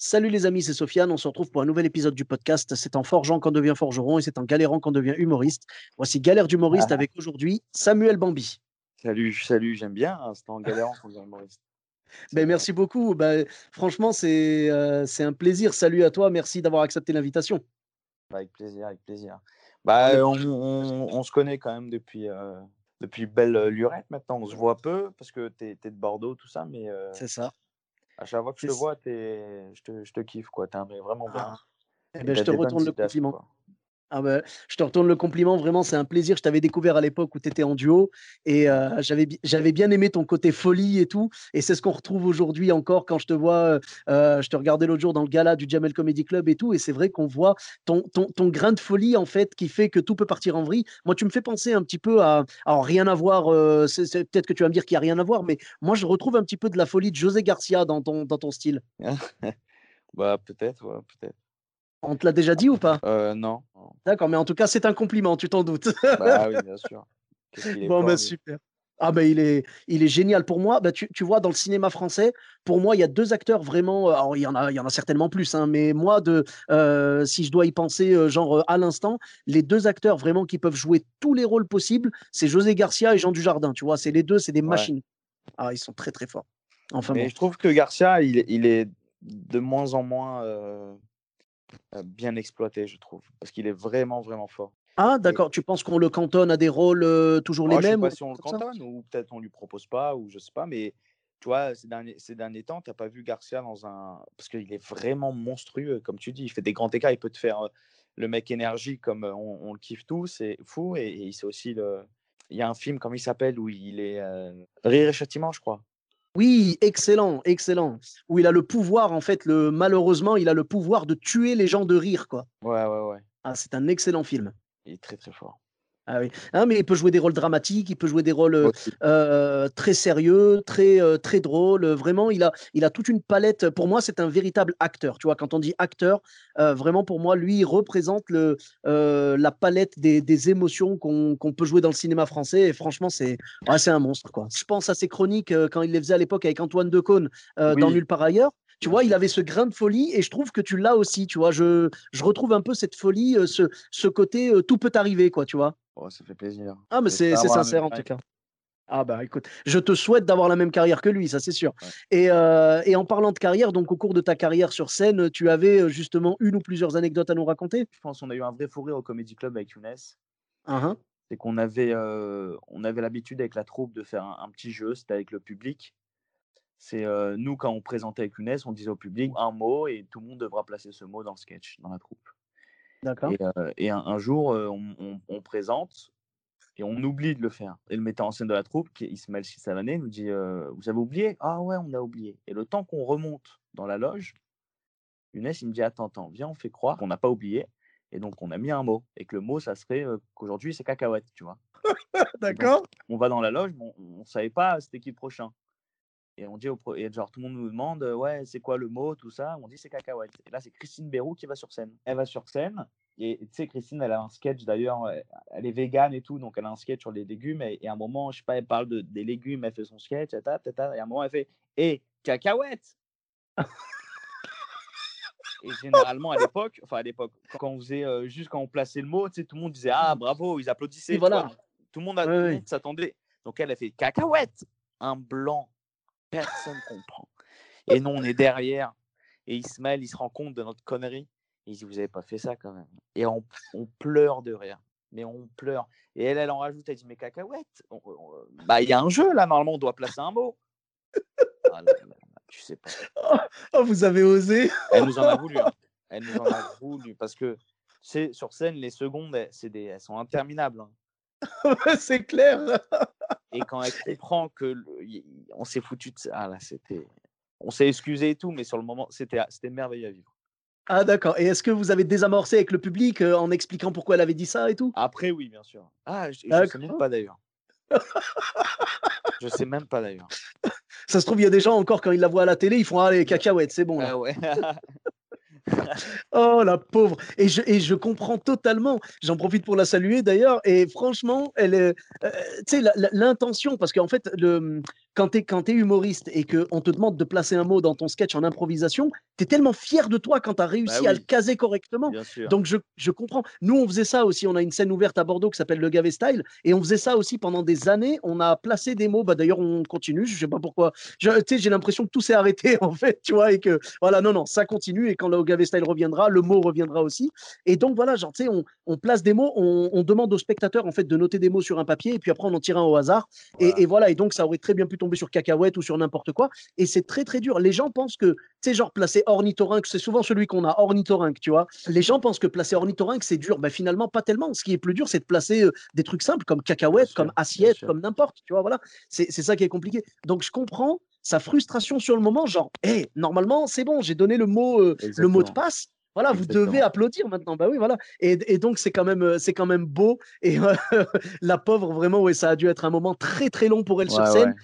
Salut les amis, c'est Sofiane. On se retrouve pour un nouvel épisode du podcast. C'est en forgeant qu'on devient forgeron et c'est en galérant qu'on devient humoriste. Voici Galère d'humoriste avec aujourd'hui Samuel Bambi. Salut, salut, j'aime bien. hein, C'est en galérant qu'on devient humoriste. Ben, merci beaucoup. Ben, franchement, c'est euh, un plaisir. Salut à toi. Merci d'avoir accepté l'invitation. Avec plaisir, avec plaisir. Bah, est on, on- on se connaît quand même depuis, euh, depuis belle euh, lurette maintenant. On se voit peu parce que tu es, de Bordeaux, tout ça, mais euh, C'est ça. À chaque fois que je te vois, je te, je te kiffe, quoi. T'es un mec vraiment bien. Ah, eh ben, je te retourne le compliment. quoi. Ah ben, je te retourne le compliment, vraiment, c'est un plaisir. Je t'avais découvert à l'époque où tu étais en duo et euh, j'avais bi- j'avais bien aimé ton côté folie et tout. Et c'est ce qu'on retrouve aujourd'hui encore quand je te vois. euh, euh, je te regardais l'autre jour dans le gala du Jamel Comedy Club et tout. Et c'est vrai qu'on voit ton, ton, ton grain de folie en fait qui fait que tout peut partir en vrille. Moi, tu me fais penser un petit peu à. Alors, rien à voir, euh, peut-être que tu vas me dire qu'il n'y a rien à voir, mais moi, je retrouve un petit peu de la folie de José Garcia dans ton, dans ton style. Bah, peut-être, ouais, peut-être. On te l'a déjà dit ou pas? Euh, non. Non. D'accord, mais en tout cas, c'est un compliment, tu t'en doutes. Bah oui, bien sûr. Est Bon, bah, super. Ah ben il est, il est génial pour moi. Bah, tu, tu vois, dans le cinéma français, pour moi, il y a deux acteurs vraiment. euh, Alors, il y en a, il y en a certainement plus, hein, mais moi, de, euh, si je dois y penser, euh, genre à l'instant, les deux acteurs vraiment qui peuvent jouer tous les rôles possibles, c'est José Garcia et Jean Dujardin. Tu vois, c'est les deux, c'est des Ouais. machines. Ah, ils sont très très forts. Enfin Mais bon. je trouve que Garcia, il, est- il est de moins en moins euh, euh, bien exploité, je trouve. Parce qu'il est vraiment, vraiment fort. Ah, Et d'accord. Tu penses qu'on le cantonne à des rôles euh, toujours les moi, je sais mêmes ou pas si on le comme cantonne ou peut-être on lui propose pas ou je sais pas, mais tu vois, ces derniers, ces derniers temps, t'as pas vu Garcia dans un. Parce qu'il est vraiment monstrueux, comme tu dis. Il fait des grands écarts. Il peut te faire euh, le mec énergie comme on, on le kiffe tous, c'est fou. Et, et il sait aussi le. Il y a un film, comment il s'appelle, où il est. Rire et châtiment, je crois. Oui, excellent, excellent. Où il a le pouvoir, en fait, le, malheureusement, il a le pouvoir de tuer les gens de rire, quoi. Ouais, ouais, ouais. Ah, c'est un excellent film. Il est très, très fort. Ah oui. Hein, mais il peut jouer des rôles dramatiques, il peut jouer des rôles euh, euh, très sérieux, très, euh, très drôles. Vraiment, il a, il a toute une palette. Pour moi, c'est un véritable acteur. Tu vois, quand on dit acteur, euh, vraiment, pour moi, lui, il représente le, la palette des, des émotions qu'on qu'on peut jouer dans le cinéma français. Et franchement, c'est ouais, c'est un monstre. Quoi. Je pense à ses chroniques quand il les faisait à l'époque avec Antoine Decaune euh, dans Oui, Nulle part ailleurs. Tu vois, il avait ce grain de folie et je trouve que tu l'as aussi. Tu vois, je, je retrouve un peu cette folie, ce, ce côté euh, tout peut arriver, quoi, tu vois. Oh, ça fait plaisir. Ah, mais c'est sincère en tout cas. Ah bah écoute, je te souhaite d'avoir la même carrière que lui, ça c'est sûr. Ouais. Et, euh, et en parlant de carrière, donc au cours de ta carrière sur scène, tu avais euh, justement une ou plusieurs anecdotes à nous raconter? Je pense qu'on a eu un vrai fou rire au Comedy Club avec Younes. Ah, hein. C'est qu'on avait, euh, on avait l'habitude avec la troupe de faire un, un petit jeu, c'était avec le public. C'est euh, nous, quand on présentait avec Younes, on disait au public un mot et tout le monde devra placer ce mot dans le sketch, dans la troupe. D'accord. Et, euh, et un, un jour, on, on- on présente et on oublie de le faire. Et le metteur en scène de la troupe, qui est Ismaël Sissavané, nous dit euh, Vous avez oublié? Ah ouais, on a oublié. Et le temps qu'on remonte dans la loge, Younes, il me dit Attends, attends, viens, on fait croire qu'on n'a pas oublié. Et donc, on a mis un mot. Et que le mot, ça serait euh, qu'aujourd'hui, c'est cacahuète, tu vois? D'accord. on va dans la loge, mais on ne savait pas c'était qui le prochain. Et on dit au pro- et genre tout le monde nous demande ouais c'est quoi le mot tout ça? On dit c'est cacahuète. Et là c'est Christine Bérou qui va sur scène. Elle va sur scène et tu sais Christine elle a un sketch d'ailleurs elle est végane et tout donc elle a un sketch sur les légumes et, et à un moment je sais pas elle parle de, des légumes elle fait son sketch tata, et à un moment elle fait et cacahuète! Et généralement à l'époque enfin à l'époque quand on faisait euh, juste quand on plaçait le mot tu sais tout le monde disait ah bravo ils applaudissaient Oui, voilà. tout le monde le ouais. monde s'attendait. Donc elle a fait cacahuète! Un blanc personne comprend. Et nous, on est derrière. Et Ismaël, il se rend compte de notre connerie. Il dit, vous avez pas fait ça quand même. Et on, on pleure de rire. Mais on pleure. Et elle, elle en rajoute, elle dit, mais cacahuète, on- on- bah, il y a un jeu là, normalement, on doit placer un mot. Ah là là là, tu sais pas. Oh, vous avez osé. Elle nous en a voulu. hein. Elle nous en a voulu. Parce que, sais, sur scène, les secondes, elles, c'est des, elles sont interminables. hein. c'est clair. Et quand elle comprend que le- on s'est foutu de ça, ah là, c'était. on s'est excusé et tout, mais sur le moment, c'était merveilleux à vivre. Ah d'accord. Et est-ce que vous avez désamorcé avec le public euh, en expliquant pourquoi elle avait dit ça et tout? Après, oui, bien sûr. Ah, je, ne sais même pas d'ailleurs. je sais même pas d'ailleurs. Ça se trouve, il y a des gens encore quand ils la voient à la télé, ils font ah les cacahuètes, c'est bon. Ah ouais. oh la pauvre. Et je, je comprends totalement. J'en profite pour la saluer d'ailleurs. Et franchement, elle est, euh, tu sais, l'intention, parce qu'en fait, le, quand tu es, es, humoriste et qu'on te demande de placer un mot dans ton sketch en improvisation, tu es tellement fier de toi quand tu as bah réussi à le caser correctement. Donc je, je, comprends. Nous, on faisait ça aussi. On a une scène ouverte à Bordeaux qui s'appelle le Gavé Style. Et on faisait ça aussi pendant des années. On a placé des mots. Bah, D'ailleurs, on continue. Je sais pas pourquoi. J'ai l'impression que tout s'est arrêté en fait. Tu vois, et que voilà, non, non, ça continue. Et quand le Gavé Style reviendra, le mot reviendra aussi. Et donc voilà, genre, tu sais, on, on, place des mots. On, on, demande aux spectateurs en fait de noter des mots sur un papier. Et puis après, on en tire un au hasard. Et, et voilà. Et donc, ça aurait très bien pu tomber sur cacahuète ou sur n'importe quoi. Et c'est très, très dur. Les gens pensent que, tu sais, genre placer ornithorynque, c'est souvent celui qu'on a, ornithorynque, tu vois. Les gens pensent que placer ornithorynque, c'est dur. Ben, finalement, pas tellement. Ce qui est plus dur, c'est de placer euh, des trucs simples comme cacahuète, comme assiette, comme n'importe, tu vois, voilà. C'est ça qui est compliqué. Donc, je comprends sa frustration sur le moment, genre, hé, normalement, c'est bon, j'ai donné le mot, euh, le mot de passe. Voilà, vous devez applaudir maintenant. Bah oui, voilà. Et, donc, c'est quand, même, euh, c'est quand même beau. Et la pauvre, vraiment, ouais, ça a dû être un moment très, très long pour elle sur scène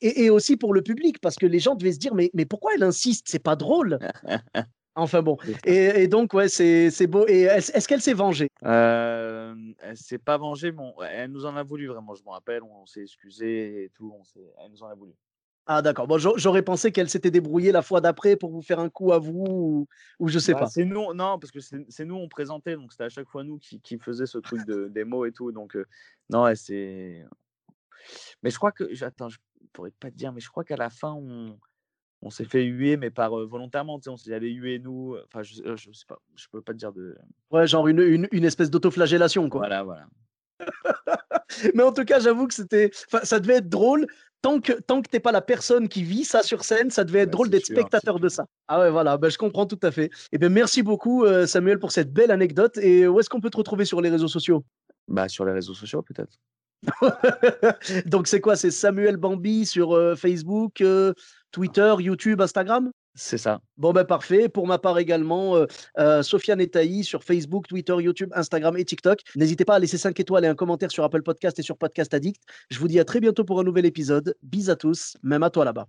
et, aussi pour le public, parce que les gens devaient se dire, mais, mais pourquoi elle insiste? C'est pas drôle. Enfin bon. Et, donc, ouais, c'est beau. Et est-ce qu'elle s'est vengée? Euh, Elle s'est pas vengée, mais elle nous en a voulu vraiment. Je me rappelle, on, s'est excusé et tout. On elle nous en a voulu. Ah d'accord. Bon, j'aurais pensé qu'elle s'était débrouillée la fois d'après pour vous faire un coup à vous ou, je sais bah, pas. C'est nous, non, parce que c'est nous on présentait, donc c'était à chaque fois nous qui, qui faisait ce truc de, des mots et tout. Donc euh, non, c'est. Mais je crois que, attends, je pourrais pas te dire, mais je crois qu'à la fin, on, on s'est fait huer, mais par volontairement. On s'est allé huer nous. Enfin, je, je sais pas, je peux pas te dire de. Ouais, genre une, une, une espèce d'autoflagellation, quoi. Voilà, voilà. mais en tout cas, j'avoue que c'était. Ça devait être drôle. Tant que, tant que t'es pas la personne qui vit ça sur scène, ça devait être drôle d'être spectateur de ça. Ah ouais, voilà, ben, je comprends tout à fait. Et eh bien, merci beaucoup, Samuel, pour cette belle anecdote. Et où est-ce qu'on peut te retrouver sur les réseaux sociaux? Bah, sur les réseaux sociaux, peut-être. Donc c'est quoi? C'est Samuel Bambi sur euh, Facebook, euh, Twitter, YouTube, Instagram? C'est ça. Bon ben parfait. Pour ma part également, euh, Sofiane Etaï sur Facebook, Twitter, YouTube, Instagram et TikTok. N'hésitez pas à laisser 5 étoiles et un commentaire sur Apple Podcast et sur Podcast Addict. Je vous dis à très bientôt pour un nouvel épisode. Bis à tous, même à toi là-bas.